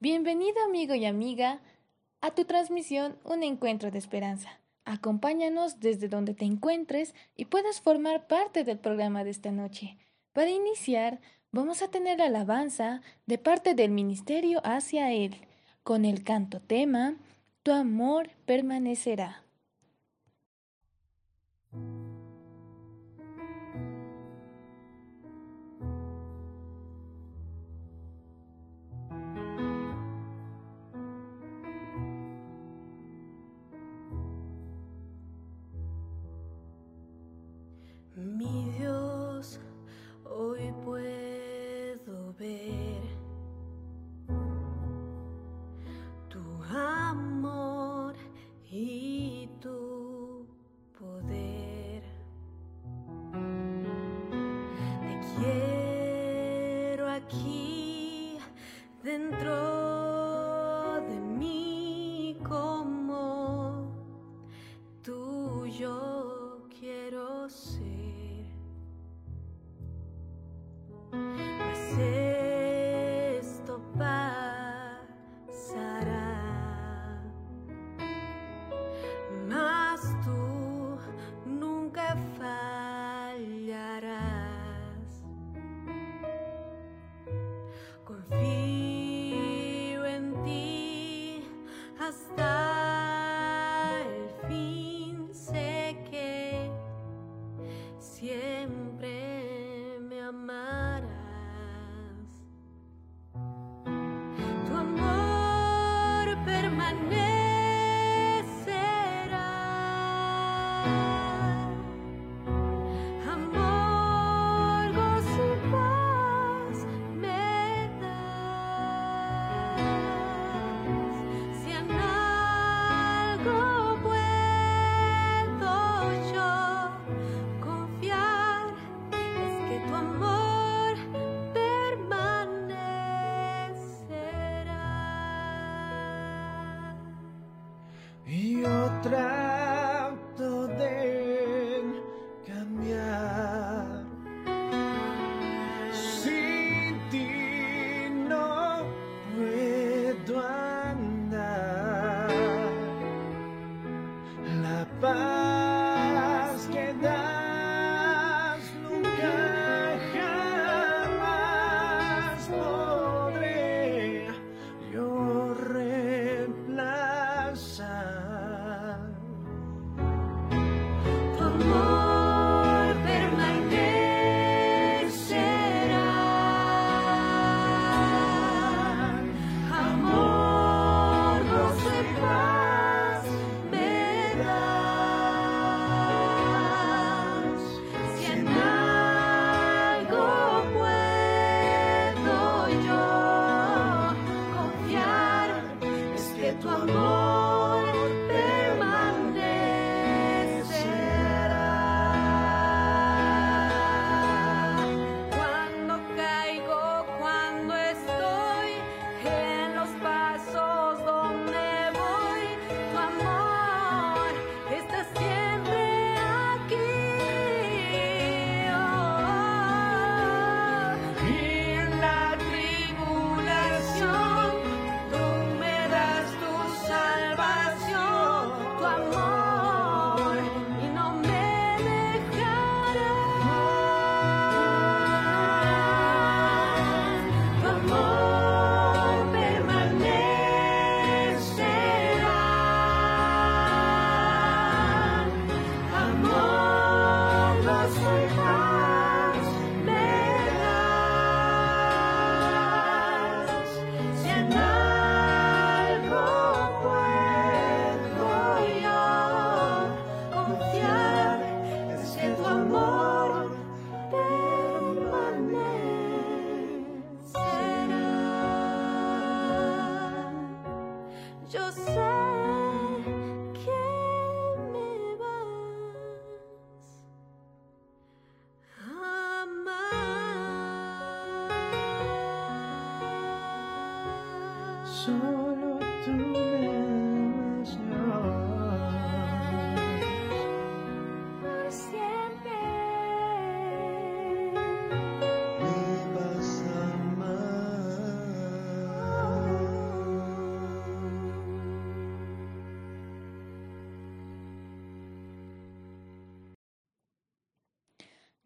Bienvenido amigo y amiga a tu transmisión Un Encuentro de Esperanza. Acompáñanos desde donde te encuentres y puedas formar parte del programa de esta noche. Para iniciar, vamos a tener alabanza de parte del Ministerio hacia Él, con el canto tema Tu amor permanecerá.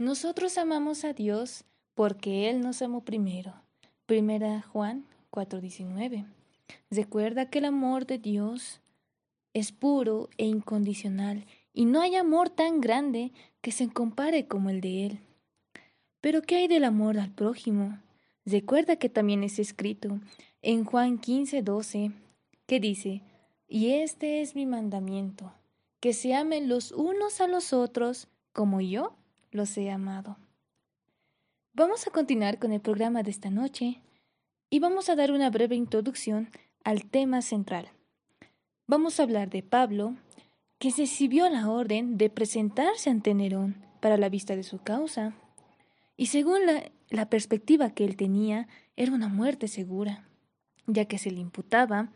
Nosotros amamos a Dios porque Él nos amó primero. Primera Juan 4:19. Recuerda que el amor de Dios es puro e incondicional y no hay amor tan grande que se compare como el de Él. Pero ¿qué hay del amor al prójimo? Recuerda que también es escrito en Juan 15:12 que dice, y este es mi mandamiento, que se amen los unos a los otros como yo los he amado. Vamos a continuar con el programa de esta noche y vamos a dar una breve introducción al tema central. Vamos a hablar de Pablo, que recibió la orden de presentarse ante Nerón para la vista de su causa, y según la, la perspectiva que él tenía, era una muerte segura, ya que se le imputaba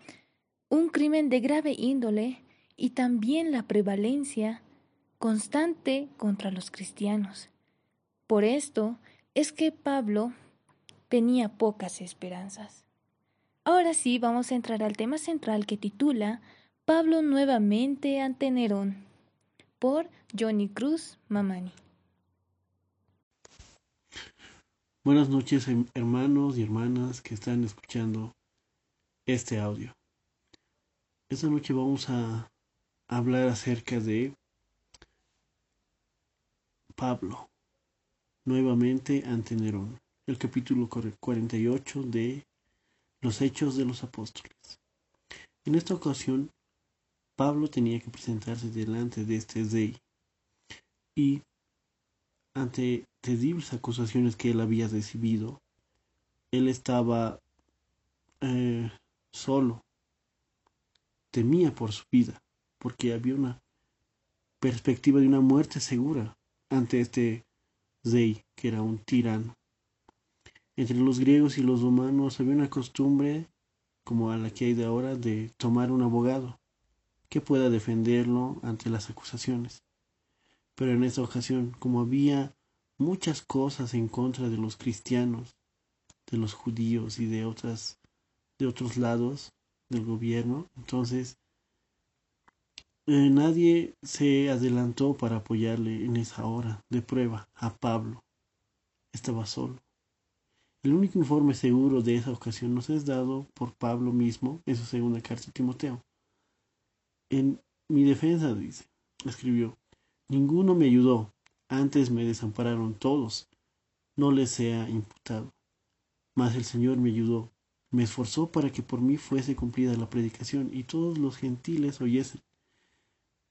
un crimen de grave índole y también la prevalencia constante contra los cristianos. Por esto es que Pablo tenía pocas esperanzas. Ahora sí, vamos a entrar al tema central que titula Pablo nuevamente ante Nerón, por Johnny Cruz Mamani. Buenas noches, hermanos y hermanas que están escuchando este audio. Esta noche vamos a hablar acerca de Pablo, nuevamente ante Nerón, el capítulo 48 de los Hechos de los Apóstoles. En esta ocasión, Pablo tenía que presentarse delante de este rey y ante terribles acusaciones que él había recibido, él estaba eh, solo, temía por su vida, porque había una perspectiva de una muerte segura ante este rey, que era un tirano. Entre los griegos y los romanos había una costumbre, como a la que hay de ahora, de tomar un abogado que pueda defenderlo ante las acusaciones. Pero en esta ocasión, como había muchas cosas en contra de los cristianos, de los judíos y de otras de otros lados del gobierno, entonces eh, nadie se adelantó para apoyarle en esa hora de prueba a Pablo. Estaba solo. El único informe seguro de esa ocasión nos es dado por Pablo mismo en su segunda carta a Timoteo. En mi defensa, dice, escribió, ninguno me ayudó, antes me desampararon todos, no les sea imputado. Mas el Señor me ayudó, me esforzó para que por mí fuese cumplida la predicación y todos los gentiles oyesen.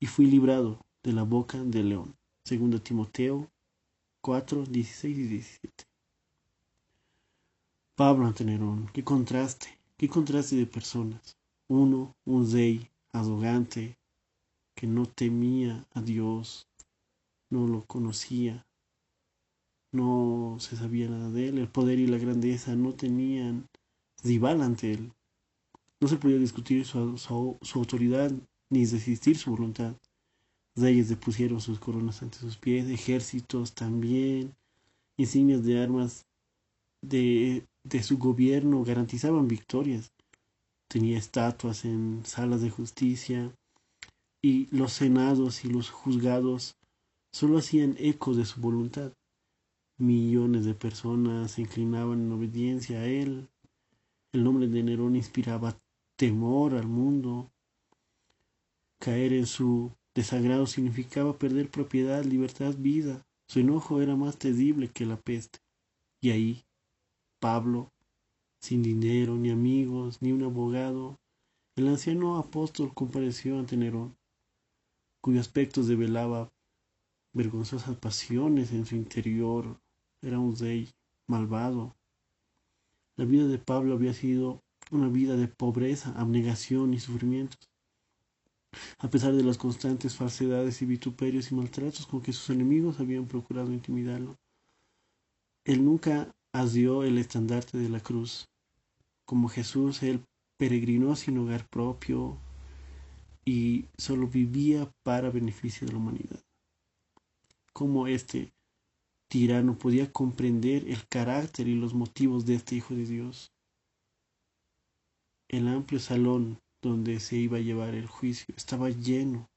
Y fui librado de la boca del león. Segundo Timoteo 4, 16 y 17. Pablo ante Nerón, qué contraste, qué contraste de personas. Uno, un rey arrogante, que no temía a Dios, no lo conocía, no se sabía nada de él, el poder y la grandeza no tenían rival ante él. No se podía discutir su, su, autoridad ni resistir su voluntad. Reyes depusieron sus coronas ante sus pies, ejércitos también, insignias de armas de, de su gobierno garantizaban victorias. Tenía estatuas en salas de justicia y los senados y los juzgados solo hacían eco de su voluntad. Millones de personas se inclinaban en obediencia a él. El nombre de Nerón inspiraba temor al mundo. Caer en su desagrado significaba perder propiedad, libertad, vida. Su enojo era más terrible que la peste. Y ahí, Pablo, sin dinero, ni amigos, ni un abogado, el anciano apóstol compareció ante Nerón, cuyo aspecto revelaba vergonzosas pasiones en su interior. Era un rey malvado. La vida de Pablo había sido una vida de pobreza, abnegación y sufrimientos. A pesar de las constantes falsedades y vituperios y maltratos con que sus enemigos habían procurado intimidarlo, él nunca asió el estandarte de la cruz. Como Jesús, él peregrinó sin hogar propio y solo vivía para beneficio de la humanidad cómo este tirano podía comprender el carácter y los motivos de este Hijo de Dios. El amplio salón donde se iba a llevar el juicio estaba lleno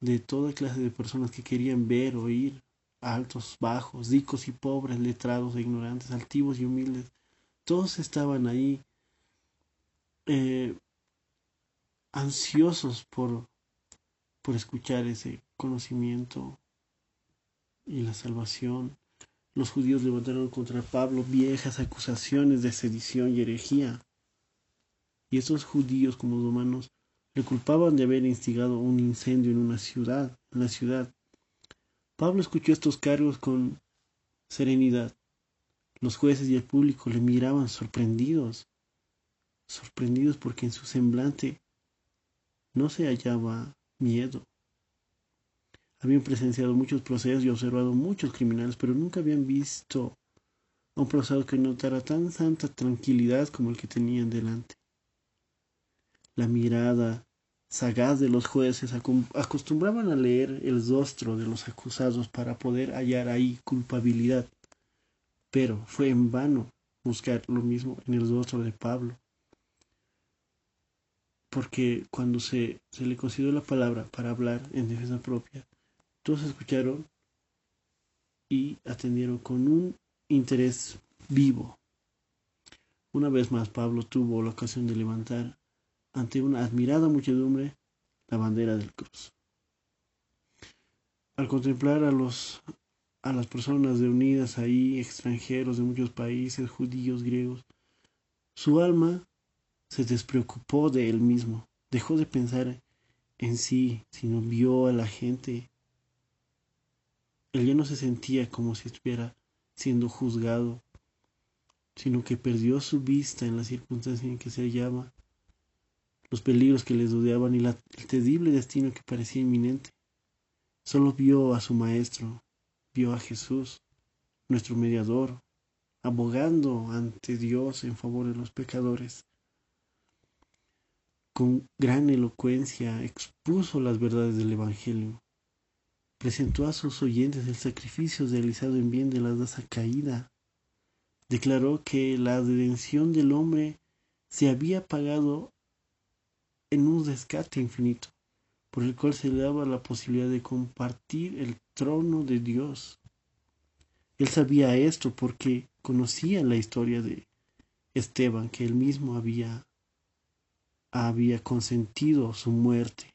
de toda clase de personas que querían ver, oír altos, bajos, ricos y pobres, letrados e ignorantes, altivos y humildes, todos estaban ahí eh, ansiosos por, por escuchar ese conocimiento y la salvación. Los judíos levantaron contra Pablo viejas acusaciones de sedición y herejía. Y estos judíos como romanos le culpaban de haber instigado un incendio en una ciudad, en la ciudad. Pablo escuchó estos cargos con serenidad. Los jueces y el público le miraban sorprendidos, sorprendidos porque en su semblante no se hallaba miedo. Habían presenciado muchos procesos y observado muchos criminales, pero nunca habían visto a un procesado que notara tan santa tranquilidad como el que tenían delante. La mirada sagaz de los jueces acostumbraban a leer el rostro de los acusados para poder hallar ahí culpabilidad, pero fue en vano buscar lo mismo en el rostro de Pablo, porque cuando se, se le concedió la palabra para hablar en defensa propia, todos escucharon y atendieron con un interés vivo. Una vez más Pablo tuvo la ocasión de levantar ante una admirada muchedumbre la bandera del cruz. Al contemplar a los a las personas reunidas ahí, extranjeros de muchos países, judíos, griegos, su alma se despreocupó de él mismo, dejó de pensar en sí, sino vio a la gente. Él ya no se sentía como si estuviera siendo juzgado, sino que perdió su vista en la circunstancia en que se hallaba los peligros que les rodeaban y el terrible destino que parecía inminente. Solo vio a su Maestro, vio a Jesús, nuestro mediador, abogando ante Dios en favor de los pecadores. Con gran elocuencia expuso las verdades del Evangelio. Presentó a sus oyentes el sacrificio realizado en bien de la raza caída. Declaró que la redención del hombre se había pagado en un rescate infinito, por el cual se le daba la posibilidad de compartir el trono de Dios. Él sabía esto porque conocía la historia de Esteban, que él mismo había, había consentido su muerte.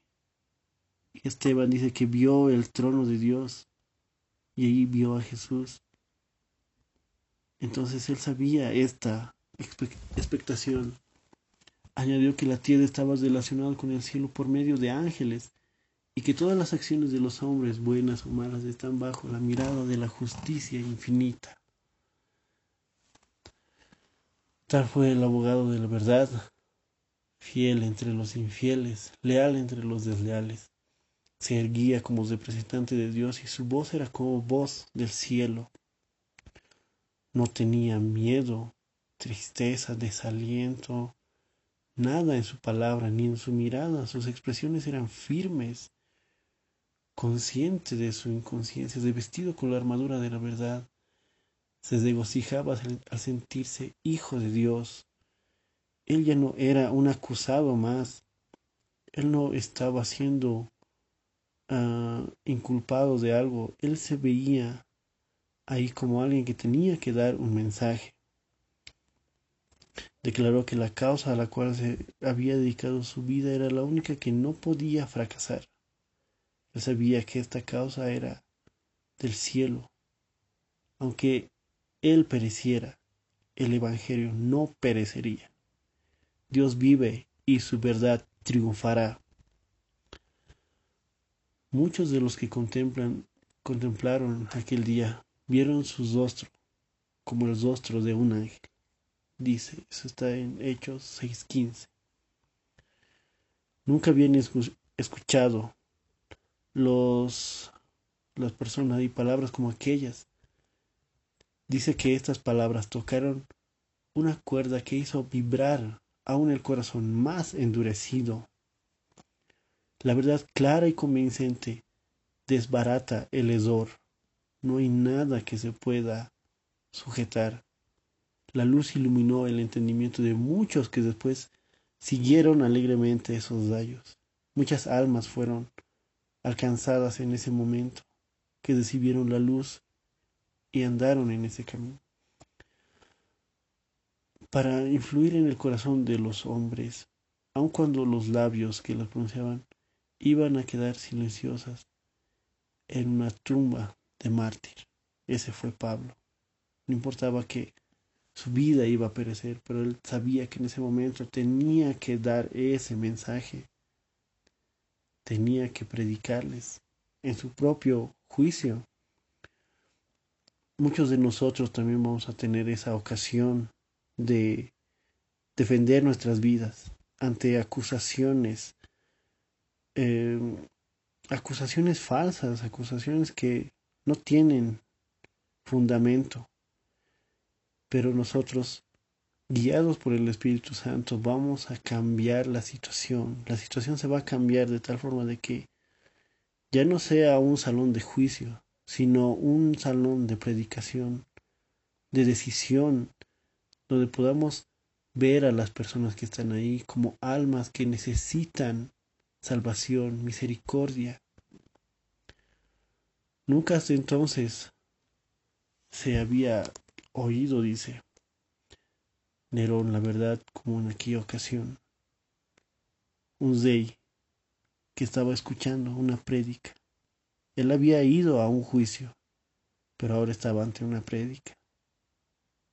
Esteban dice que vio el trono de Dios y ahí vio a Jesús. Entonces él sabía esta expectación Añadió que la tierra estaba relacionada con el cielo por medio de ángeles y que todas las acciones de los hombres, buenas o malas, están bajo la mirada de la justicia infinita. Tal fue el abogado de la verdad, fiel entre los infieles, leal entre los desleales. Se erguía como representante de Dios y su voz era como voz del cielo. No tenía miedo, tristeza, desaliento, nada en su palabra ni en su mirada. Sus expresiones eran firmes, consciente de su inconsciencia, de vestido con la armadura de la verdad. Se regocijaba al sentirse hijo de Dios. Él ya no era un acusado más. Él no estaba siendo uh, inculpado de algo. Él se veía ahí como alguien que tenía que dar un mensaje declaró que la causa a la cual se había dedicado su vida era la única que no podía fracasar. Él sabía que esta causa era del cielo. Aunque él pereciera, el Evangelio no perecería. Dios vive y su verdad triunfará. Muchos de los que contemplan, contemplaron aquel día vieron su rostro como el rostro de un ángel dice, eso está en Hechos 6:15. Nunca habían escuchado los, las personas y palabras como aquellas. Dice que estas palabras tocaron una cuerda que hizo vibrar aún el corazón más endurecido. La verdad clara y convincente desbarata el hedor. No hay nada que se pueda sujetar la luz iluminó el entendimiento de muchos que después siguieron alegremente esos rayos. Muchas almas fueron alcanzadas en ese momento. que recibieron la luz y andaron en ese camino. Para influir en el corazón de los hombres, aun cuando los labios que las pronunciaban iban a quedar silenciosas en una tumba de mártir. Ese fue Pablo. No importaba que su vida iba a perecer, pero él sabía que en ese momento tenía que dar ese mensaje, tenía que predicarles en su propio juicio. Muchos de nosotros también vamos a tener esa ocasión de defender nuestras vidas ante acusaciones, eh, acusaciones falsas, acusaciones que no tienen fundamento. Pero nosotros, guiados por el Espíritu Santo, vamos a cambiar la situación. La situación se va a cambiar de tal forma de que ya no sea un salón de juicio, sino un salón de predicación, de decisión, donde podamos ver a las personas que están ahí como almas que necesitan salvación, misericordia. Nunca hasta entonces se había oído, dice Nerón, la verdad, como en aquella ocasión. Un rey que estaba escuchando una prédica. Él había ido a un juicio, pero ahora estaba ante una prédica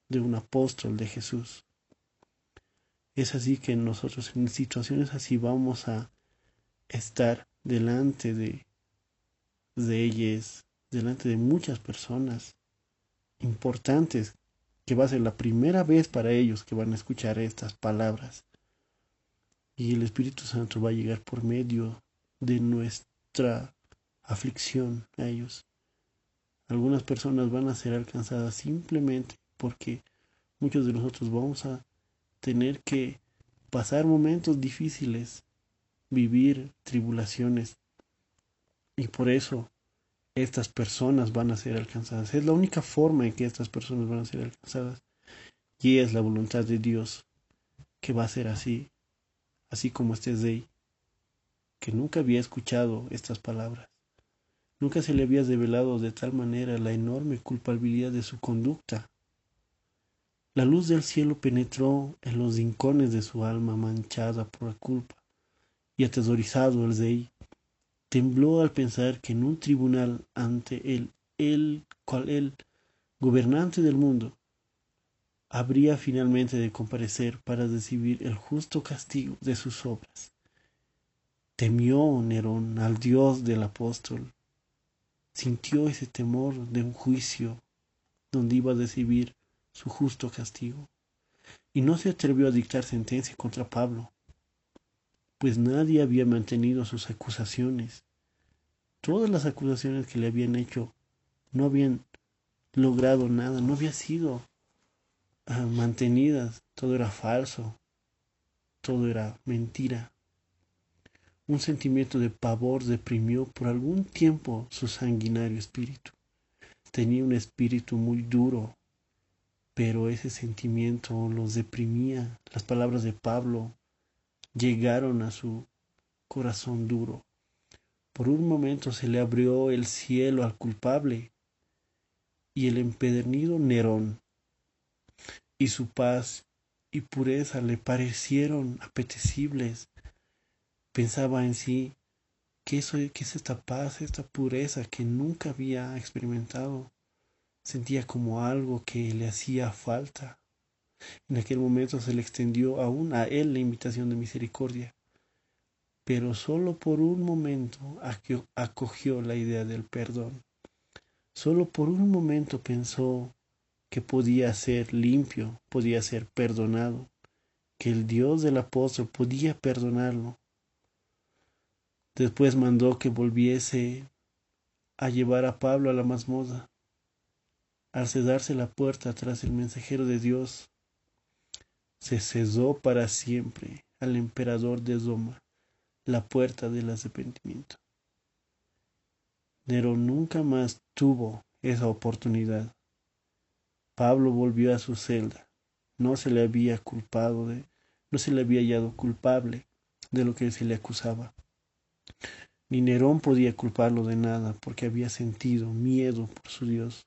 de un apóstol de Jesús. Es así que nosotros en situaciones así vamos a estar delante de, de ellas, delante de muchas personas importantes, que va a ser la primera vez para ellos que van a escuchar estas palabras. Y el Espíritu Santo va a llegar por medio de nuestra aflicción a ellos. Algunas personas van a ser alcanzadas simplemente porque muchos de nosotros vamos a tener que pasar momentos difíciles, vivir tribulaciones. Y por eso estas personas van a ser alcanzadas. Es la única forma en que estas personas van a ser alcanzadas. Y es la voluntad de Dios que va a ser así, así como este rey, que nunca había escuchado estas palabras. Nunca se le había revelado de tal manera la enorme culpabilidad de su conducta. La luz del cielo penetró en los rincones de su alma manchada por la culpa, y atesorizado el rey tembló al pensar que en un tribunal ante él, él, cual él, gobernante del mundo, habría finalmente de comparecer para recibir el justo castigo de sus obras. Temió Nerón al Dios del apóstol, sintió ese temor de un juicio donde iba a recibir su justo castigo, y no se atrevió a dictar sentencia contra Pablo, pues nadie había mantenido sus acusaciones. Todas las acusaciones que le habían hecho no habían logrado nada, no había sido ah, mantenidas, todo era falso, todo era mentira. Un sentimiento de pavor deprimió por algún tiempo su sanguinario espíritu. Tenía un espíritu muy duro, pero ese sentimiento los deprimía. Las palabras de Pablo llegaron a su corazón duro. Por un momento se le abrió el cielo al culpable y el empedernido Nerón y su paz y pureza le parecieron apetecibles. Pensaba en sí, ¿qué, soy, es esta paz, esta pureza que nunca había experimentado? Sentía como algo que le hacía falta. En aquel momento se le extendió aún a él la invitación de misericordia, pero solo por un momento acogió la idea del perdón. Solo por un momento pensó que podía ser limpio, podía ser perdonado, que el Dios del apóstol podía perdonarlo. Después mandó que volviese a llevar a Pablo a la mazmosa. Al cerrarse la puerta tras el mensajero de Dios, se cesó para siempre al emperador de Roma la puerta del arrepentimiento. Nero nunca más tuvo esa oportunidad. Pablo volvió a su celda. No se le había culpado de, no se le había hallado culpable de lo que se le acusaba. ni Nerón podía culparlo de nada porque había sentido miedo por su Dios.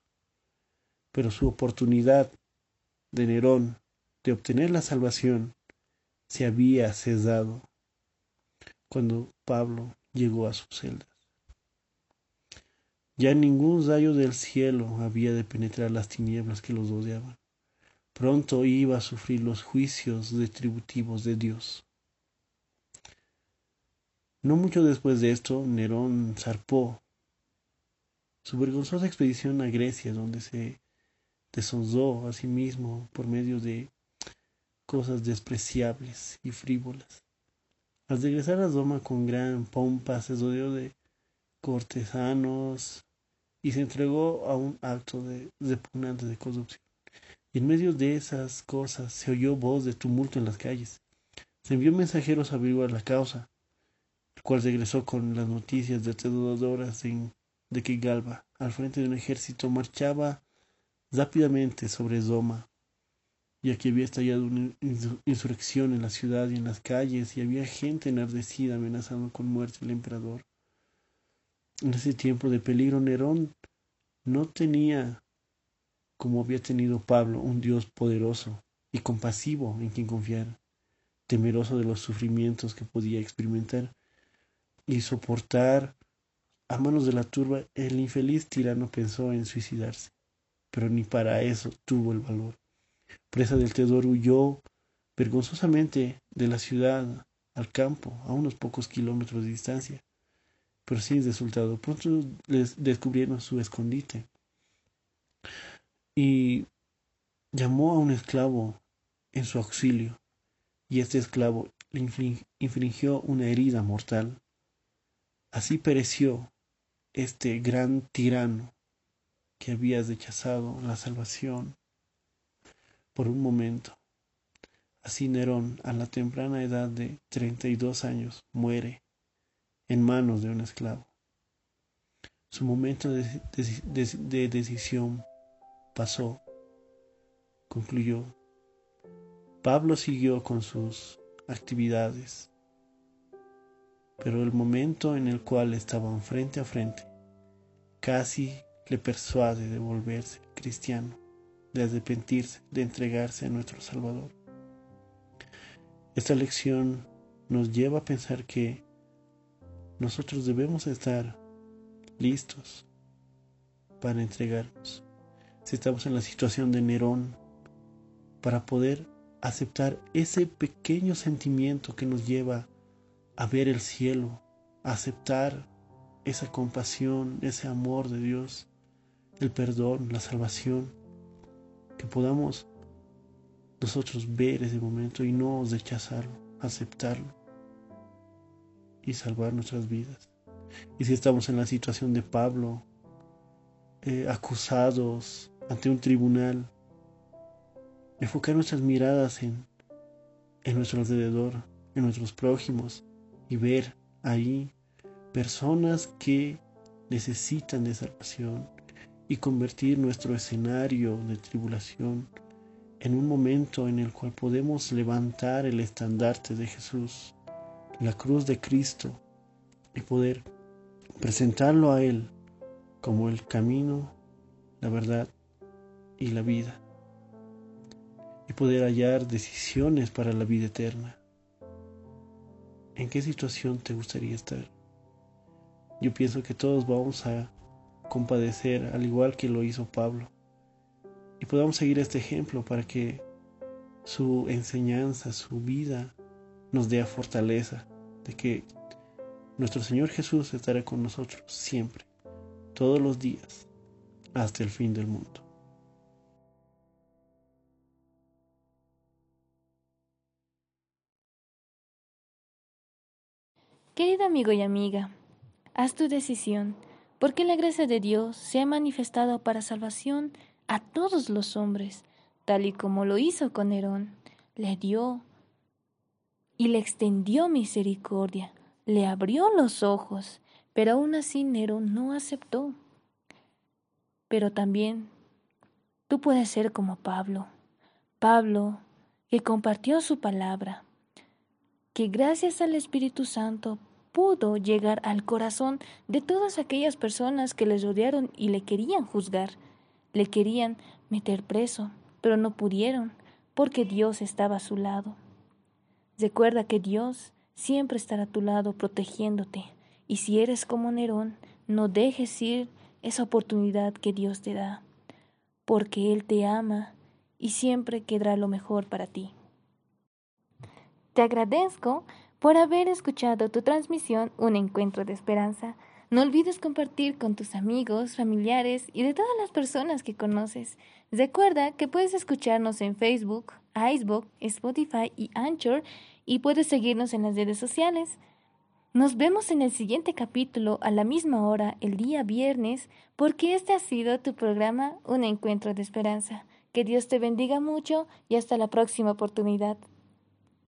Pero su oportunidad de Nerón de obtener la salvación se había cesado cuando Pablo llegó a sus celdas. Ya ningún rayo del cielo había de penetrar las tinieblas que los rodeaban. Pronto iba a sufrir los juicios retributivos de Dios. No mucho después de esto, Nerón zarpó su vergonzosa expedición a Grecia, donde se deshonró a sí mismo por medio de cosas despreciables y frívolas. Al regresar a Roma con gran pompa, se rodeó de cortesanos y se entregó a un acto de repugnante de corrupción. Y en medio de esas cosas se oyó voz de tumulto en las calles. Se envió mensajeros a averiguar la causa el cual regresó con las noticias de horas de que Galba, al frente de un ejército, marchaba rápidamente sobre Roma, ya que había estallado una insurrección en la ciudad y en las calles, y había gente enardecida amenazando con muerte al emperador. En ese tiempo de peligro, Nerón no tenía, como había tenido Pablo, un Dios poderoso y compasivo en quien confiar, temeroso de los sufrimientos que podía experimentar y soportar a manos de la turba, el infeliz tirano pensó en suicidarse, pero ni para eso tuvo el valor. Presa del Teodoro huyó vergonzosamente de la ciudad al campo, a unos pocos kilómetros de distancia, pero sin resultado. Pronto les descubrieron su escondite y llamó a un esclavo en su auxilio, y este esclavo le infringió una herida mortal. Así pereció este gran tirano que había rechazado la salvación por un momento. Así Nerón, a la temprana edad de treinta y dos años, muere en manos de un esclavo. Su momento de, de decisión pasó, concluyó. Pablo siguió con sus actividades pero el momento en el cual estaban frente a frente casi le persuade de volverse cristiano, de arrepentirse, de entregarse a nuestro Salvador. Esta lección nos lleva a pensar que nosotros debemos estar listos para entregarnos. Si estamos en la situación de Nerón, para poder aceptar ese pequeño sentimiento que nos lleva a ver el cielo, a aceptar esa compasión, ese amor de Dios, el perdón, la salvación, que podamos nosotros ver ese momento y no rechazarlo, aceptarlo y salvar nuestras vidas. Y si estamos en la situación de Pablo, eh, acusados ante un tribunal, enfocar nuestras miradas en, en nuestro alrededor, en nuestros prójimos, y ver ahí personas que necesitan de salvación y convertir nuestro escenario de tribulación en un momento en el cual podemos levantar el estandarte de Jesús, la cruz de Cristo, y poder presentarlo a Él como el camino, la verdad y la vida, y poder hallar decisiones para la vida eterna. ¿En qué situación te gustaría estar? Yo pienso que todos vamos a compadecer al igual que lo hizo Pablo. Y podamos seguir este ejemplo para que su enseñanza, su vida nos dé fortaleza de que nuestro Señor Jesús estará con nosotros siempre, todos los días, hasta el fin del mundo. Querido amigo y amiga, haz tu decisión, porque la gracia de Dios se ha manifestado para salvación a todos los hombres, tal y como lo hizo con Nerón. Le dio y le extendió misericordia, le abrió los ojos, pero aún así Nerón no aceptó. Pero también tú puedes ser como Pablo, Pablo que compartió su palabra, que gracias al Espíritu Santo pudo llegar al corazón de todas aquellas personas que les rodearon y le querían juzgar. Le querían meter preso, pero no pudieron, porque Dios estaba a su lado. Recuerda que Dios siempre estará a tu lado protegiéndote, y si eres como Nerón, no dejes ir esa oportunidad que Dios te da, porque Él te ama y siempre quedará lo mejor para ti. Te agradezco por haber escuchado tu transmisión Un Encuentro de Esperanza. No olvides compartir con tus amigos, familiares y de todas las personas que conoces. Recuerda que puedes escucharnos en Facebook, Icebook, Spotify y Anchor y puedes seguirnos en las redes sociales. Nos vemos en el siguiente capítulo a la misma hora el día viernes porque este ha sido tu programa Un Encuentro de Esperanza. Que Dios te bendiga mucho y hasta la próxima oportunidad.